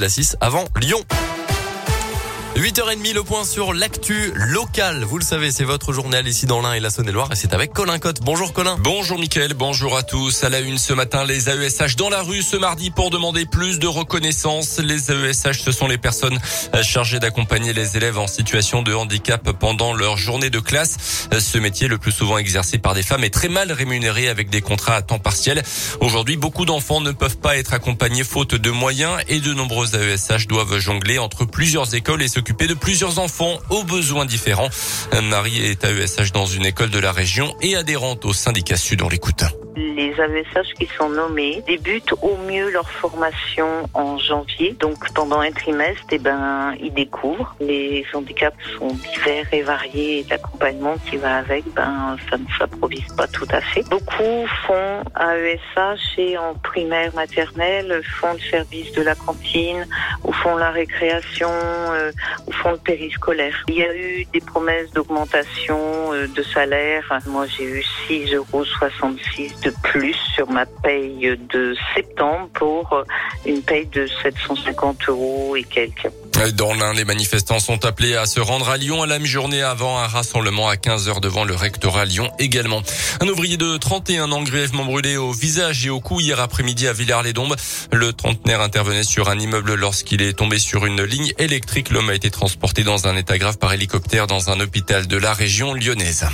la 6 avant Lyon. 8h30, le point sur l'actu local. Vous le savez, c'est votre journal ici dans l'Ain et la Saône-et-Loire et c'est avec Colin Cotte. Bonjour Colin. Bonjour Mickaël, bonjour à tous. À la une ce matin, les AESH dans la rue ce mardi pour demander plus de reconnaissance. Les AESH, ce sont les personnes chargées d'accompagner les élèves en situation de handicap pendant leur journée de classe. Ce métier, le plus souvent exercé par des femmes, est très mal rémunéré avec des contrats à temps partiel. Aujourd'hui, beaucoup d'enfants ne peuvent pas être accompagnés faute de moyens et de nombreux AESH doivent jongler entre plusieurs écoles et se s'occuper de plusieurs enfants aux besoins différents. Marie est AESH dans une école de la région et adhérente au syndicat Sud. On l'écoute. Les AESH qui sont nommés débutent au mieux leur formation en janvier. Donc pendant un trimestre, eh ben, ils découvrent. Les handicaps sont divers et variés et l'accompagnement qui va avec, ben, ça ne s'improvise pas tout à fait. Beaucoup font AESH et en primaire maternelle font le service de la cantine ou font la récréation euh, ou font le périscolaire. Il y a eu des promesses d'augmentation euh, de salaire. Moi, j'ai eu 6,66 euros de plus sur ma paye de septembre pour euh, une paye de 750 euros et quelques. Dans l'un, les manifestants sont appelés à se rendre à Lyon à la mi-journée avant un rassemblement à 15 heures devant le rectorat Lyon également. Un ouvrier de 31 ans grièvement brûlé au visage et au cou hier après-midi à Villars-les-Dombes. Le trentenaire intervenait sur un immeuble lorsqu'il est tombé sur une ligne électrique. L'homme a été transporté dans un état grave par hélicoptère dans un hôpital de la région lyonnaise.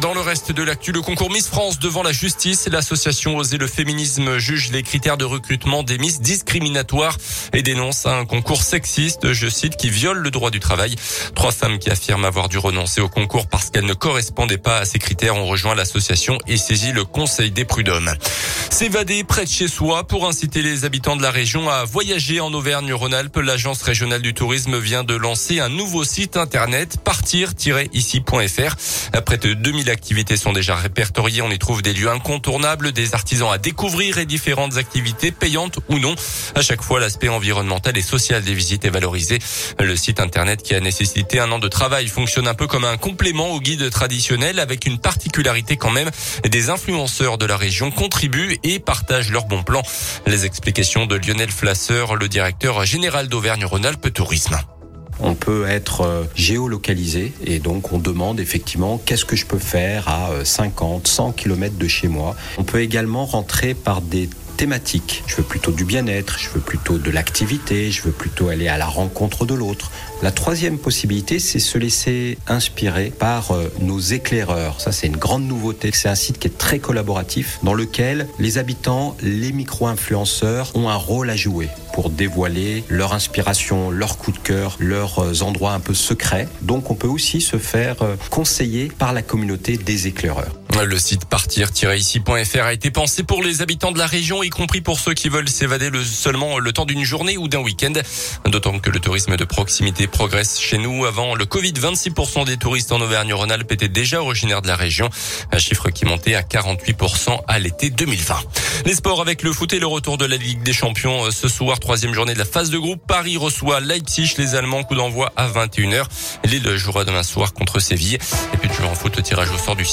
Dans le reste de l'actu, le concours Miss France devant la justice, l'association Oser le féminisme juge les critères de recrutement des Miss discriminatoires et dénonce un concours sexiste, je cite, qui viole le droit du travail. Trois femmes qui affirment avoir dû renoncer au concours parce qu'elles ne correspondaient pas à ces critères ont rejoint l'association et saisi le conseil des prud'hommes. S'évader près de chez soi pour inciter les habitants de la région à voyager en Auvergne-Rhône-Alpes. L'agence régionale du tourisme vient de lancer un nouveau site internet partir-ici.fr. Près de 2000 activités sont déjà répertoriées. On y trouve des lieux incontournables, des artisans à découvrir et différentes activités payantes ou non. À chaque fois, l'aspect environnemental et social des visites est valorisé. Le site internet qui a nécessité un an de travail fonctionne un peu comme un complément au guide traditionnel avec une particularité quand même. Des influenceurs de la région contribuent et partagent leurs bons plans. Les explications de Lionel Flasseur, le directeur général d'Auvergne-Rhône-Alpes Tourisme. On peut être euh, géolocalisé et donc on demande effectivement qu'est-ce que je peux faire à 50, 100 km de chez moi. On peut également rentrer par des thématiques. Je veux plutôt du bien-être, je veux plutôt de l'activité, je veux plutôt aller à la rencontre de l'autre. La troisième possibilité, c'est se laisser inspirer par euh, nos éclaireurs. Ça, c'est une grande nouveauté. C'est un site qui est très collaboratif dans lequel les habitants, les micro-influenceurs ont un rôle à jouer pour dévoiler leur inspiration, leur coup de cœur, leurs euh, endroits un peu secrets. Donc on peut aussi se faire euh, conseiller par la communauté des éclaireurs. Le site partir-ici.fr a été pensé pour les habitants de la région, y compris pour ceux qui veulent s'évader le, seulement le temps d'une journée ou d'un week-end. D'autant que le tourisme de proximité progresse chez nous. Avant le Covid, 26% des touristes en Auvergne-Rhône-Alpes étaient déjà originaires de la région. Un chiffre qui montait à 48% à l'été 2020. Les sports avec le foot et le retour de la Ligue des Champions ce soir, troisième journée de la phase de groupe. Paris reçoit Leipzig, les Allemands, coup d'envoi à 21h. Lille jouera demain soir contre Séville. Et puis toujours en foot, tirage au sort du